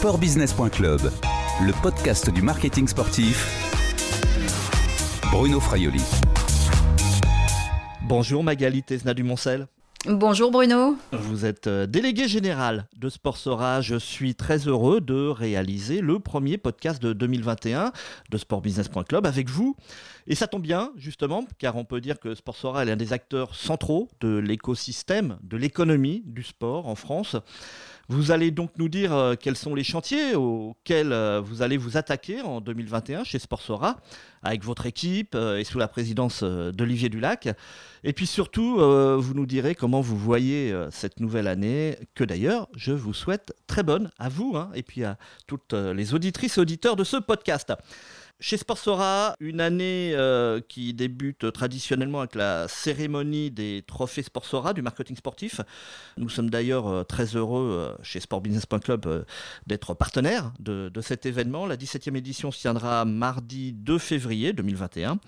Sportbusiness.club, le podcast du marketing sportif. Bruno Fraioli. Bonjour Magali Tesna du Moncel. Bonjour Bruno. Vous êtes euh, délégué général de Sportsora. Je suis très heureux de réaliser le premier podcast de 2021 de sportbusiness.club avec vous. Et ça tombe bien, justement, car on peut dire que Sportsora est l'un des acteurs centraux de l'écosystème, de l'économie du sport en France. Vous allez donc nous dire euh, quels sont les chantiers auxquels euh, vous allez vous attaquer en 2021 chez Sportsora, avec votre équipe et sous la présidence d'Olivier Dulac. Et puis surtout, vous nous direz comment vous voyez cette nouvelle année, que d'ailleurs, je vous souhaite très bonne à vous hein, et puis à toutes les auditrices et auditeurs de ce podcast. Chez Sportsora, une année euh, qui débute traditionnellement avec la cérémonie des trophées Sportsora du marketing sportif. Nous sommes d'ailleurs euh, très heureux euh, chez sportbusiness.club d'être partenaire de, de, cet événement. La 17e édition se tiendra mardi 2 février 2021.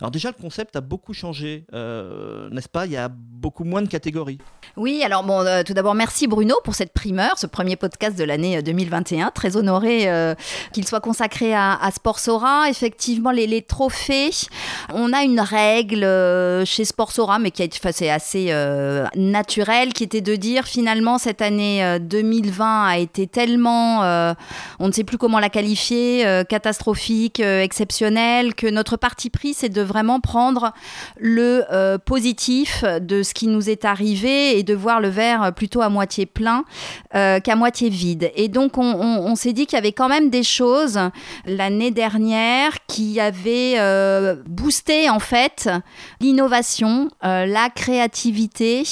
Alors déjà, le concept a beaucoup changé, n'est-ce pas? Il y a beaucoup moins de catégories. Oui, alors bon, tout d'abord, merci Bruno pour cette primeur, ce premier podcast de l'année 2021. Très honoré qu'il soit consacré à, à Sportsora effectivement, les, trophées, on a une règle euh, chez Sportsora, mais qui est assez euh, naturelle, qui était de dire finalement cette année 2020 euh, a été tellement, on ne sait plus comment la qualifier, catastrophique, exceptionnelle, que notre parti pris, c'est de vraiment prendre le positif de ce qui nous est arrivé et de voir le verre plutôt à moitié plein qu'à moitié vide. Et donc on s'est dit qu'il y avait quand même des choses l'année dernière qui avait euh, boosté en fait l'innovation, euh, la créativité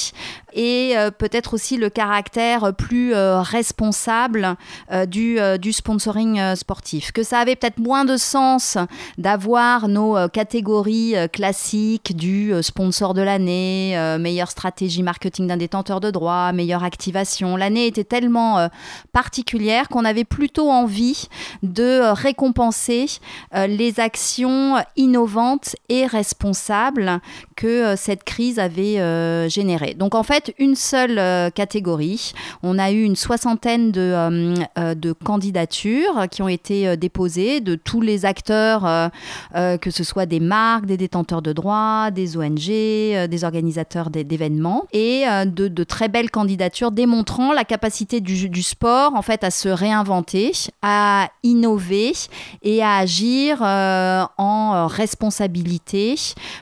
et euh, peut-être aussi le caractère plus euh, responsable euh, du, sponsoring sportif. Que ça avait peut-être moins de sens d'avoir nos catégories classiques du sponsor de l'année, meilleure stratégie marketing d'un détenteur de droit, meilleure activation. L'année était tellement particulière qu'on avait plutôt envie de récompenser les actions innovantes et responsables que cette crise avait générées. Donc en fait, une seule euh, catégorie. On a eu une soixantaine de, euh, euh, candidatures qui ont été déposées de tous les acteurs, que ce soit des marques, des détenteurs de droits, des ONG, des organisateurs d'événements, et de, de, très belles candidatures démontrant la capacité du, du, sport en fait à se réinventer, à innover et à agir en responsabilité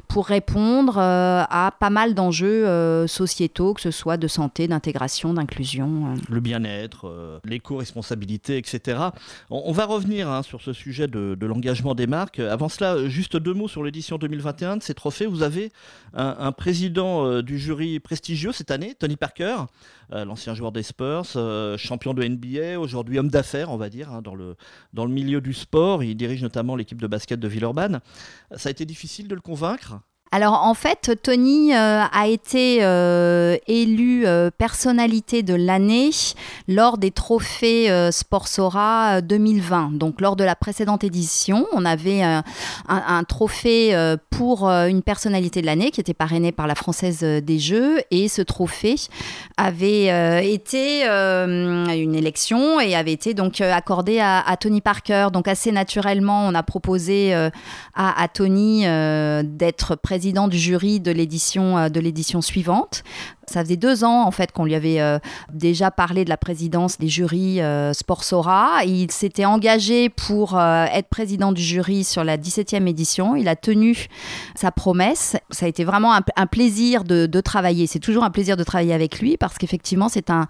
pour répondre à pas mal d'enjeux sociétaux que ce soit de santé, d'intégration, d'inclusion. Euh. Le bien-être, euh, l'éco-responsabilité, etc. On, va revenir hein, sur ce sujet de, l'engagement des marques. Avant cela, juste deux mots sur l'édition 2021 de ces trophées. Vous avez un, président euh, du jury prestigieux cette année, Tony Parker, l'ancien joueur des Spurs, champion de NBA, aujourd'hui homme d'affaires, on va dire, hein, dans, le, dans le milieu du sport. Il dirige notamment l'équipe de basket de Villeurbanne. Ça a été difficile de le convaincre? Alors en fait, Tony euh, a été euh, élu euh, personnalité de l'année lors des trophées Sportsora 2020. Donc lors de la précédente édition, on avait un, trophée pour une personnalité de l'année qui était parrainé par la Française des Jeux et ce trophée avait été une élection et avait été donc accordé à, Tony Parker. Donc assez naturellement, on a proposé à, à, Tony d'être président président du jury de l'édition euh, de l'édition suivante. Ça faisait deux ans en fait qu'on lui avait euh, déjà parlé de la présidence des jurys euh, Sportsora. Il s'était engagé pour euh, être président du jury sur la 17e édition. Il a tenu sa promesse. Ça a été vraiment un, plaisir de, travailler. C'est toujours un plaisir de travailler avec lui parce qu'effectivement c'est un,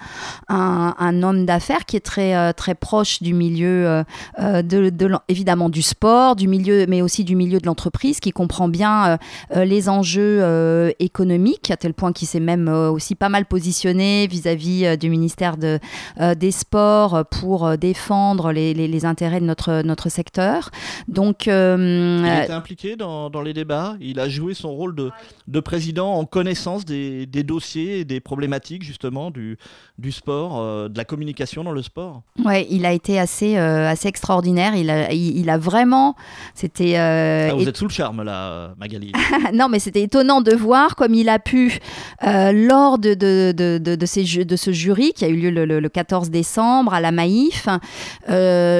un, homme d'affaires qui est très, très proche du milieu de, évidemment du sport, du milieu, mais aussi du milieu de l'entreprise, qui comprend bien les enjeux économiques à tel point qu'il s'est même aussi pas mal positionné vis-à-vis euh, du ministère de, euh, des Sports pour euh, défendre les, les, intérêts de notre, notre secteur. Donc, il était impliqué dans, dans, les débats. Il a joué son rôle de, de président en connaissance des, des, dossiers et des problématiques justement du, du sport, de la communication dans le sport. Ouais, il a été assez, assez extraordinaire. Il a, il, a vraiment, c'était. Ah, vous êtes sous le charme là, Magali. non, mais c'était étonnant de voir comme il a pu lors de, ce jury qui a eu lieu le, le 14 décembre à la Maïf,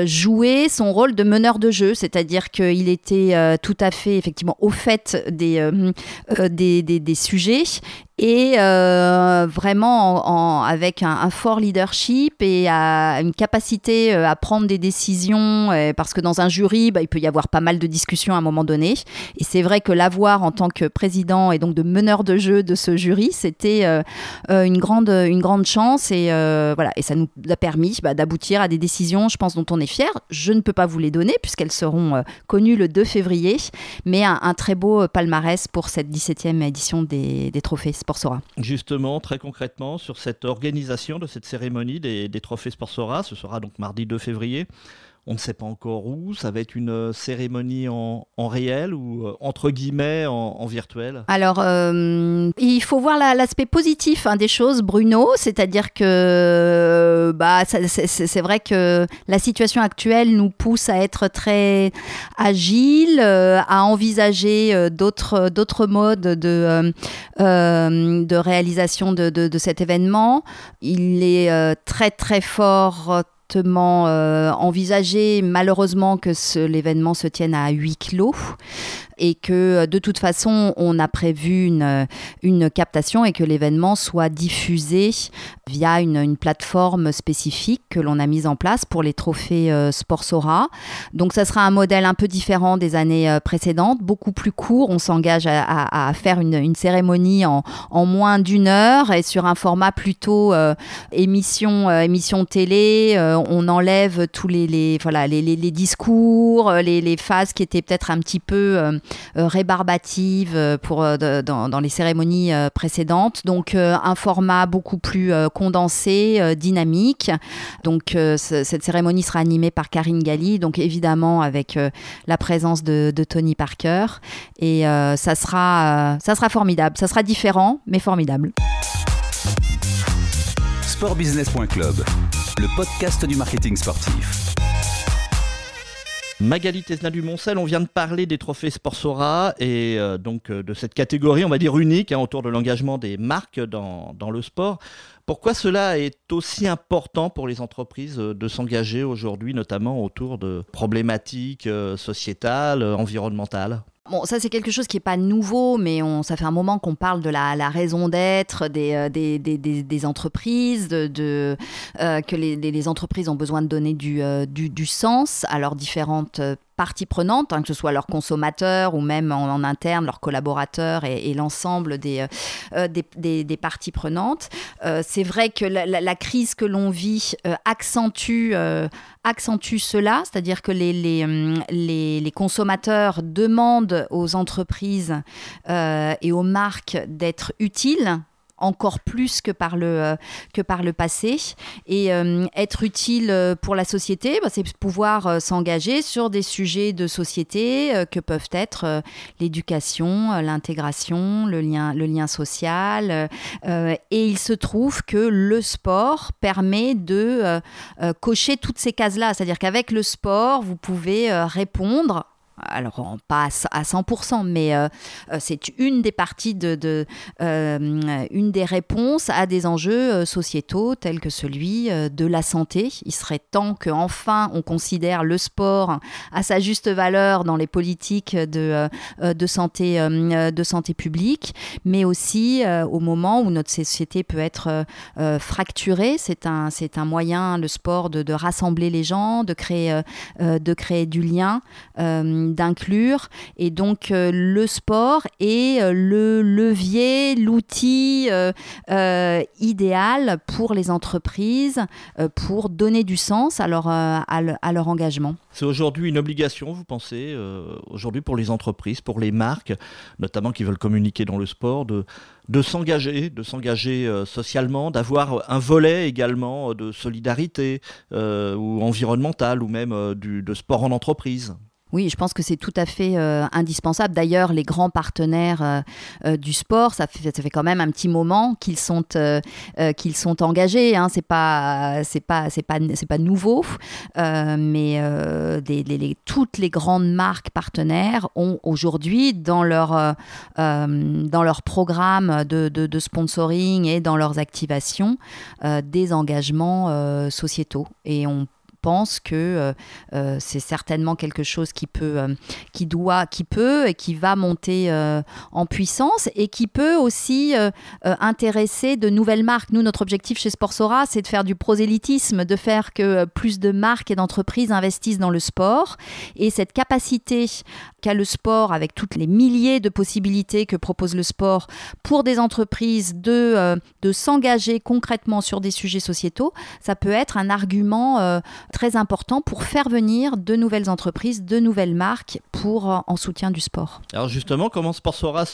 jouait son rôle de meneur de jeu, c'est-à-dire qu'il était tout à fait effectivement au fait des, des, sujets et euh, vraiment en, avec un, un, fort leadership et à, une capacité euh, à prendre des décisions euh, parce que dans un jury bah, il peut y avoir pas mal de discussions à un moment donné. Et c'est vrai que l'avoir en tant que président et donc de meneur de jeu de ce jury c'était euh, une grande une grande chance et voilà. Et ça nous a permis bah, d'aboutir à des décisions je pense dont on est fier. Je ne peux pas vous les donner puisqu'elles seront connues le 2 février mais un, un, très beau palmarès pour cette 17e édition des, des trophées Justement, très concrètement, sur cette organisation de cette cérémonie des trophées Sportsora, ce sera donc mardi 2 février. On ne sait pas encore où. Ça va être une euh, cérémonie en, réel ou euh, entre guillemets en, virtuel? Alors, euh, il faut voir l'aspect positif hein, des choses, Bruno. C'est-à-dire que bah, c'est vrai que la situation actuelle nous pousse à être très agile, à envisager d'autres modes de, de réalisation de, de, cet événement. Il est très très fort euh, envisagé. Malheureusement que l'événement se tienne à huis clos et que euh, de toute façon on a prévu une, euh, une captation et que l'événement soit diffusé via une, une, plateforme spécifique que l'on a mise en place pour les trophées euh, Sportsora. Donc ça sera un modèle un peu différent des années précédentes, beaucoup plus court. On s'engage à, à, à, faire une, une cérémonie en, en moins d'une heure et sur un format plutôt émission, émission télé. on enlève tous les, les voilà, les, les, les discours, les, phases qui étaient peut-être un petit peu euh, rébarbative euh, pour, euh, dans, les cérémonies précédentes. Donc un format beaucoup plus condensé, dynamique. Donc cette cérémonie sera animée par Karine Galli, donc évidemment avec la présence de, Tony Parker. Et ça, sera, ça sera formidable. Ça sera différent, mais formidable. Sportbusiness.club, le podcast du marketing sportif. Magali Tesna du Moncel, on vient de parler des trophées Sportsora et euh, donc euh, de cette catégorie, on va dire unique, hein, autour de l'engagement des marques dans, dans, le sport. Pourquoi cela est aussi important pour les entreprises euh, de s'engager aujourd'hui, notamment autour de problématiques sociétales, environnementales? Bon, ça c'est quelque chose qui n'est pas nouveau, mais ça fait un moment qu'on parle de la, raison d'être des, entreprises, que les, entreprises ont besoin de donner du, du, du sens à leurs différentes parties prenantes, hein, que ce soit leurs consommateurs ou même en, interne leurs collaborateurs et, l'ensemble des, euh, des, parties prenantes. Euh, c'est vrai que la, crise que l'on vit euh, accentue, cela, c'est-à-dire que les, hum, consommateurs demandent aux entreprises et aux marques d'être utiles encore plus que par le, euh, que par le passé. Et euh, être utile euh, pour la société, bah, c'est pouvoir s'engager sur des sujets de société que peuvent être l'éducation, l'intégration, le lien, le lien social. et il se trouve que le sport permet de cocher toutes ces cases-là. C'est-à-dire qu'avec le sport, vous pouvez répondre alors pas à 100%, mais euh, euh, c'est une des parties de, euh, une des réponses à des enjeux sociétaux tels que celui de la santé. Il serait temps qu'enfin on considère le sport à sa juste valeur dans les politiques de, de, santé, de santé publique, mais aussi au moment où notre société peut être fracturée. C'est un, c'est un moyen, le sport, de, de, rassembler les gens, de créer, de créer du lien d'inclure. Et donc euh, le sport est euh, le levier, l'outil euh, idéal pour les entreprises pour donner du sens à leur, à, leur engagement. C'est aujourd'hui une obligation, vous pensez, aujourd'hui pour les entreprises, pour les marques, notamment qui veulent communiquer dans le sport, de, de s'engager, de s'engager socialement, d'avoir un volet également de solidarité ou environnementale ou même du, de sport en entreprise? Oui, je pense que c'est tout à fait euh, indispensable. D'ailleurs, les grands partenaires euh, euh, du sport, ça fait, quand même un petit moment qu'ils sont, engagés. Hein. C'est pas, nouveau, mais toutes les grandes marques partenaires ont aujourd'hui dans leur, dans programme de, sponsoring et dans leurs activations des engagements sociétaux. Et on pense que euh, euh, c'est certainement quelque chose qui peut, euh, qui doit, qui peut et qui va monter en puissance et qui peut aussi intéresser de nouvelles marques. Nous, notre objectif chez Sportsora, c'est de faire du prosélytisme, de faire que plus de marques et d'entreprises investissent dans le sport. Et cette capacité qu'a le sport, avec toutes les milliers de possibilités que propose le sport pour des entreprises de, de s'engager concrètement sur des sujets sociétaux, ça peut être un argument très important pour faire venir de nouvelles entreprises, de nouvelles marques euh, en soutien du sport. Alors justement, comment Sportsora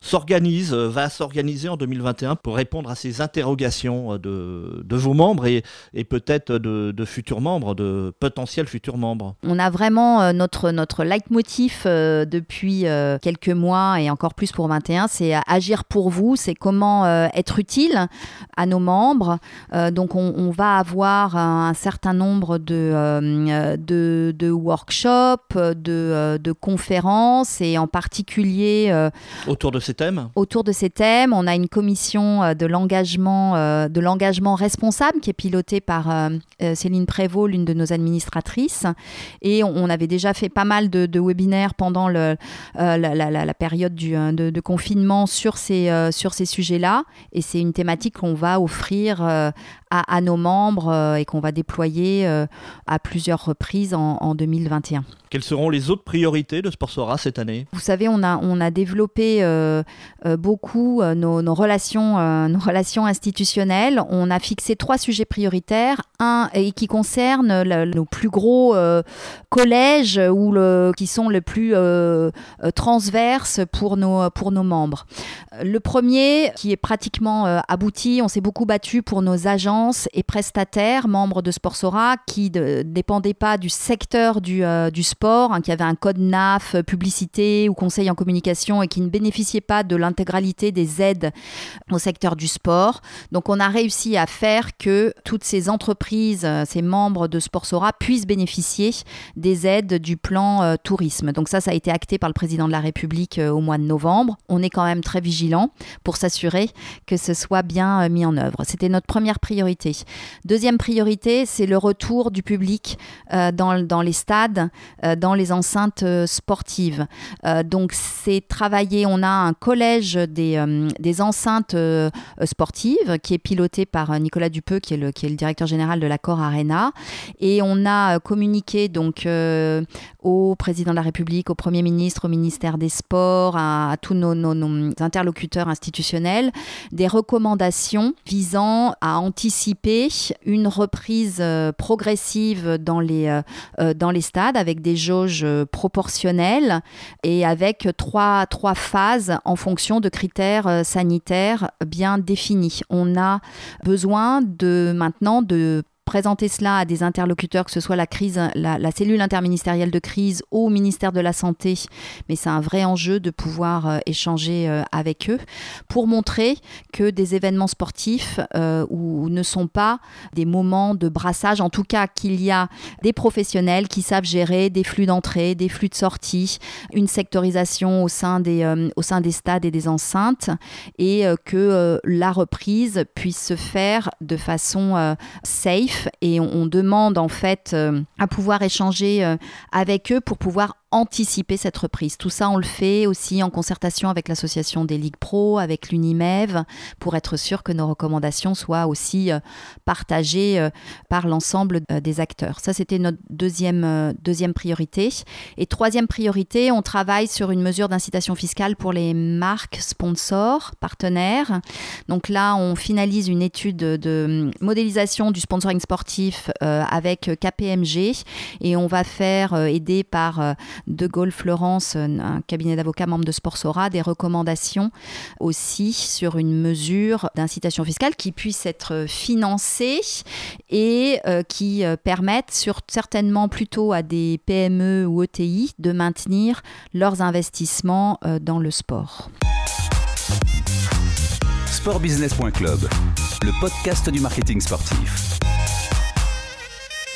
s'organise, euh, va s'organiser en 2021 pour répondre à ces interrogations euh, de, de vos membres et, et peut-être de, futurs membres, de potentiels futurs membres? On a vraiment notre, notre leitmotiv depuis quelques mois et encore plus pour 21, c'est agir pour vous, c'est comment être utile à nos membres. donc on, on va avoir un certain nombre de, de, workshops, de, de, conférences et en particulier... Euh, autour de ces thèmes Autour de ces thèmes, on a une commission de l'engagement, de l'engagement responsable qui est pilotée par Céline Prévost, l'une de nos administratrices. Et on, avait déjà fait pas mal de, webinaires pendant le, la, la, période du, de, confinement sur ces, sur ces sujets-là. Et c'est une thématique qu'on va offrir à, à, nos membres et qu'on va déployer à plusieurs reprises en, 2021. Quelles seront les autres priorités de Sportsora cette année? Vous savez, on a, développé euh, euh, beaucoup euh, nos, relations, nos relations institutionnelles. On a fixé trois sujets prioritaires. Un et qui concerne nos plus gros collèges ou qui sont les plus transverses pour nos, pour nos membres. Le premier, qui est pratiquement abouti, on s'est beaucoup battu pour nos agences et prestataires membres de Sportsora qui ne dépendaient pas du secteur du, sport Hein, qui avait un code NAF, euh, publicité ou conseil en communication et qui ne bénéficiait pas de l'intégralité des aides au secteur du sport. Donc on a réussi à faire que toutes ces entreprises, euh, ces membres de Sportsora puissent bénéficier des aides du plan euh, tourisme. Donc ça, ça a été acté par le président de la République au mois de novembre. On est quand même très vigilant pour s'assurer que ce soit bien mis en œuvre. C'était notre première priorité. Deuxième priorité, c'est le retour du public dans les stades, dans les enceintes euh, sportives. Euh, donc c'est travailler, on a un collège des, euh, des enceintes sportives qui est piloté par Nicolas Dupeux, qui est le, qui est le directeur général de l'accord Arena. Et on a communiqué donc au président de la République, au Premier ministre, au ministère des Sports, à, tous nos, nos, interlocuteurs institutionnels, des recommandations visant à anticiper une reprise progressive dans les, dans les stades avec des jauge et avec trois, trois phases en fonction de critères euh, sanitaires bien définis. On a besoin de maintenant de présenter cela à des interlocuteurs, que ce soit la crise, la, cellule interministérielle de crise au ministère de la Santé, mais c'est un vrai enjeu de pouvoir euh, échanger euh, avec eux pour montrer que des événements sportifs euh, ne sont pas des moments de brassage, en tout cas qu'il y a des professionnels qui savent gérer des flux d'entrée, des flux de sortie, une sectorisation au sein des, au sein des stades et des enceintes et que la reprise puisse se faire de façon safe et on, demande en fait euh, à pouvoir échanger euh, avec eux pour pouvoir anticiper cette reprise. Tout ça, on le fait aussi en concertation avec l'association des ligues pro, avec l'UNIMEV, pour être sûr que nos recommandations soient aussi euh, partagées euh, par l'ensemble euh, des acteurs. Ça, c'était notre deuxième, deuxième priorité. Et troisième priorité, on travaille sur une mesure d'incitation fiscale pour les marques sponsors, partenaires. Donc là, on finalise une étude de modélisation du sponsoring sportif avec KPMG et on va faire aider par De Gaulle Florence, un cabinet d'avocats membre de Sportsora, des recommandations aussi sur une mesure d'incitation fiscale qui puisse être financée et qui permette sur, certainement plutôt à des PME ou ETI de maintenir leurs investissements dans le sport. Sportbusiness.club, le podcast du marketing sportif.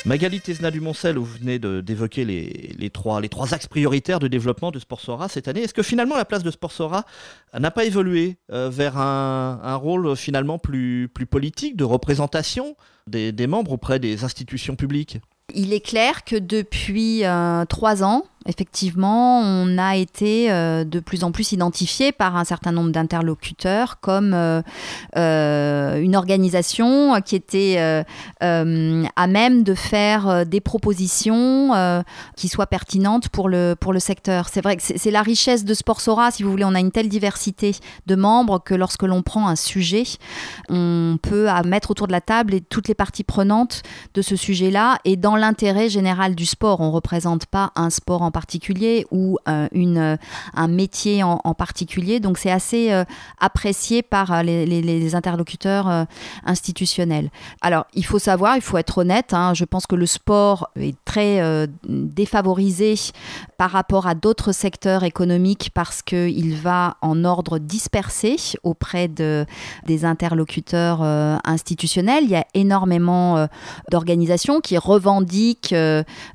Magali Tesna Dumoncel, vous venez d'évoquer les, trois, les trois axes prioritaires de développement de Sportsora cette année. Est-ce que finalement la place de Sportsora n'a pas évolué euh, vers un, rôle finalement plus, plus politique, de représentation des, membres auprès des institutions publiques? Il est clair que depuis euh, trois ans, effectivement, on a été euh, de plus en plus identifié par un certain nombre d'interlocuteurs comme euh, euh, une organisation qui était à même de faire des propositions qui soient pertinentes pour le, pour le secteur. C'est vrai que c'est la richesse de Sportsora, si vous voulez, on a une telle diversité de membres que lorsque l'on prend un sujet, on peut mettre autour de la table et toutes les parties prenantes de ce sujet-là et dans l'intérêt général du sport. On ne représente pas un sport en particulier ou euh, une, euh, un métier en, particulier. Donc c'est assez euh, apprécié par les, interlocuteurs institutionnels. Alors il faut savoir, il faut être honnête, hein, je pense que le sport est très défavorisé par rapport à d'autres secteurs économiques parce qu'il va en ordre dispersé auprès de, des interlocuteurs institutionnels. Il y a énormément d'organisations qui revendiquent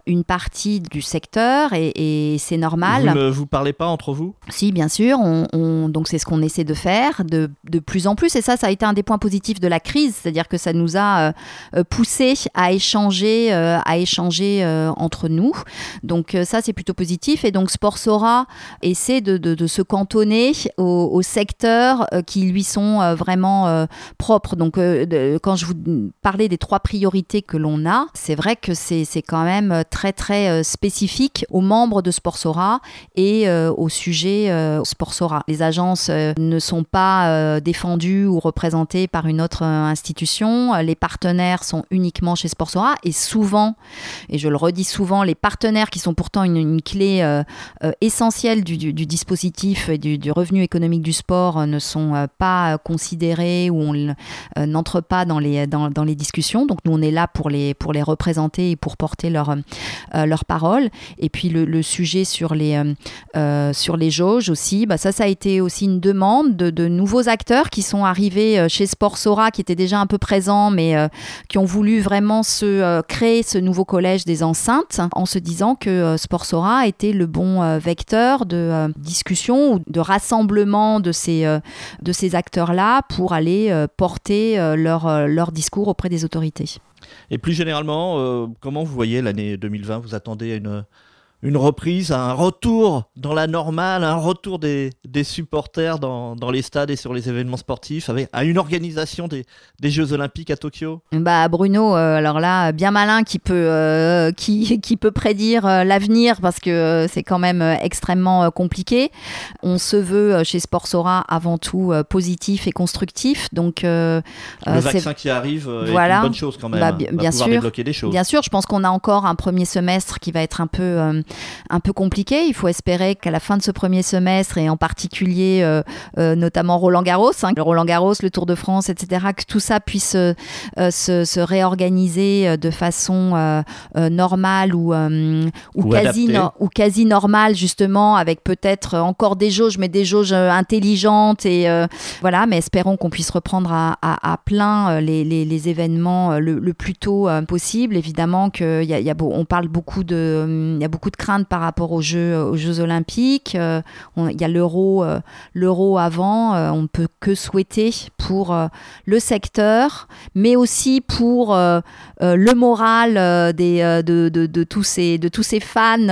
une partie du secteur et, et c'est normal. Vous ne vous parlez pas entre vous? Si, bien sûr. On, donc c'est ce qu'on essaie de faire de, de, plus en plus. Et ça, ça a été un des points positifs de la crise, c'est-à-dire que ça nous a euh, poussé à échanger, euh, à échanger euh, entre nous. Donc ça, c'est plutôt positif. Et donc Sportsora essaie de, de, de se cantonner aux, secteurs qui lui sont vraiment propres. Donc quand je vous parlais des trois priorités que l'on a, c'est vrai que c'est quand même très très spécifique aux membres de Sportsora et euh, au sujet euh, Sportsora. Les agences euh, ne sont pas défendues ou représentées par une autre institution. Les partenaires sont uniquement chez Sportsora et souvent, et je le redis souvent, les partenaires qui sont pourtant une, clé essentielle du, dispositif et du, revenu économique du sport ne sont pas considérés ou on n'entre pas dans les, dans, dans, les discussions. Donc nous, on est là pour les, pour les représenter et pour porter leur, leur parole. Et puis le, le sujet sur les, euh, euh, sur les jauges aussi, bah ça, ça a été aussi une demande de, nouveaux acteurs qui sont arrivés euh, chez Sportsora, qui étaient déjà un peu présents, mais qui ont voulu vraiment se créer ce nouveau collège des enceintes en se disant que Sportsora était le bon vecteur de discussion ou de rassemblement de ces, de ces acteurs-là pour aller porter leur, leur discours auprès des autorités. Et plus généralement, comment vous voyez l'année 2020 Vous attendez une, une reprise, un retour dans la normale, un retour des, des supporters dans, dans, les stades et sur les événements sportifs, avec, à une organisation des, des Jeux Olympiques à Tokyo Bah Bruno, euh, alors là, bien malin qui peut, euh, qui, qui, peut prédire euh, l'avenir parce que c'est quand même extrêmement compliqué. On se veut chez Sportsora avant tout positif et constructif. Donc, Le vaccin qui arrive voilà. est une bonne chose quand même. Bah, bien, bien sûr, débloquer des choses. Bien sûr, je pense qu'on a encore un premier semestre qui va être un peu un peu compliqué. Il faut espérer qu'à la fin de ce premier semestre, et en particulier euh, euh, notamment Roland Garros, hein, le Roland Garros, le Tour de France, etc., que tout ça puisse euh, se, réorganiser de façon normale ou, ou, quasi, ou quasi normale, justement, avec peut-être encore des jauges, mais des jauges intelligentes. Et voilà, mais espérons qu'on puisse reprendre à, plein les, événements le, plus tôt possible. Évidemment qu'on y y a, on parle beaucoup de, y a beaucoup de crainte par rapport aux Jeux, aux Jeux Olympiques. Euh, il y a l'euro, euh, l'euro avant. Euh, on ne peut que souhaiter pour le secteur, mais aussi pour le moral des, de, de, de, tous ces, de tous ces fans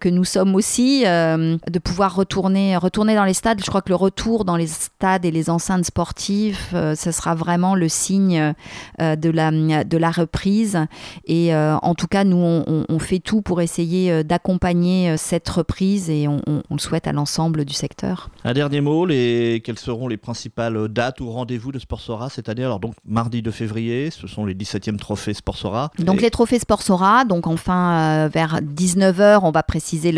que nous sommes aussi, de pouvoir retourner, retourner dans les stades. Je crois que le retour dans les stades et les enceintes sportives, ce sera vraiment le signe de, la, de la reprise. Et en tout cas, nous, on fait tout pour essayer d'essayer d'accompagner cette reprise et on, le souhaite à l'ensemble du secteur. Un dernier mot, les, quelles seront les principales dates ou rendez-vous de Sportsora cette année? Alors donc mardi 2 février, ce sont les 17e trophées Sportsora. Donc les trophées Sportsora, donc enfin vers 19h, on va préciser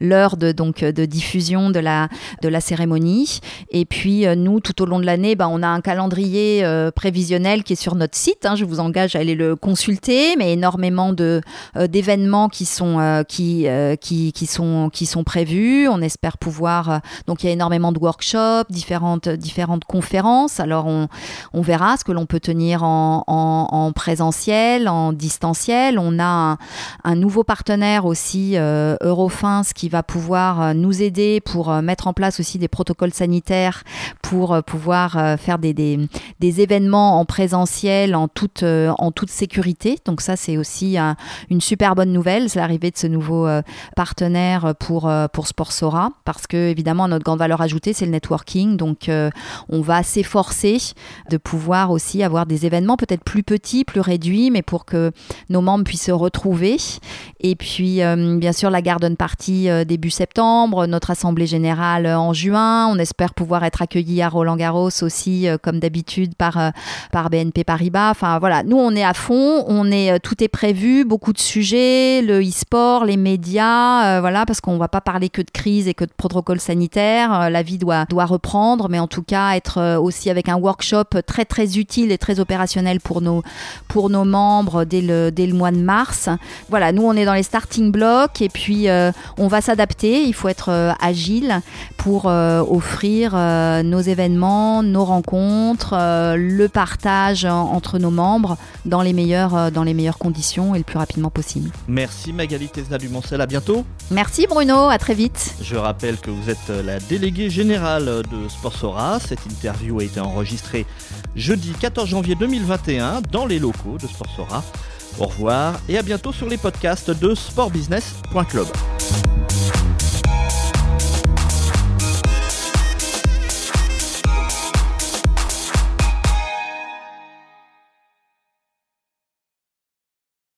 l'heure de, donc, de diffusion de la, de la cérémonie. Et puis nous, tout au long de l'année, bah, on a un calendrier prévisionnel qui est sur notre site. Hein. je vous engage à aller le consulter, mais énormément d'événements qui sont qui, qui, qui sont qui sont prévus. On espère pouvoir. donc il y a énormément de workshops, différentes différentes conférences. Alors on, on verra ce que l'on peut tenir en, en, présentiel, en distanciel. On a un, nouveau partenaire aussi, euh, Eurofins, qui va pouvoir nous aider pour mettre en place aussi des protocoles sanitaires pour pouvoir faire des, des, des événements en présentiel en toute, en toute sécurité. Donc ça, c'est aussi une super bonne nouvelle, c'est l'arrivée de ce nouveau euh, partenaire pour, euh, pour Sportsora, parce que évidemment, notre grande valeur ajoutée, c'est le networking. Donc euh, on va s'efforcer de pouvoir aussi avoir des événements peut-être plus petits, plus réduits, mais pour que nos membres puissent se retrouver. Et puis, bien sûr, la Garden Party début septembre, notre Assemblée Générale en juin. On espère pouvoir être accueillis à Roland Garros aussi, comme d'habitude, par, par BNP Paribas. Enfin voilà, nous, on est à fond, on est, tout est prévu, beaucoup de sujets, le e-sport, les médias, euh, voilà, parce qu'on ne va pas parler que de crise et que de protocole sanitaire. Euh, la vie doit, doit reprendre, mais en tout cas, être euh, aussi avec un workshop très, très utile et très opérationnel pour nos, pour nos membres dès le, dès le mois de mars. Voilà, nous, on est dans les starting blocks et puis on va s'adapter. Il faut être agile pour offrir nos événements, nos rencontres, le partage entre nos membres dans les meilleures, dans les meilleures conditions et le plus rapidement possible. Merci Magali À bientôt. Merci Bruno, à très vite. Je rappelle que vous êtes la déléguée générale de Sportsora. Cette interview a été enregistrée jeudi 14 janvier 2021 dans les locaux de Sportsora. Au revoir et à bientôt sur les podcasts de sportbusiness.club.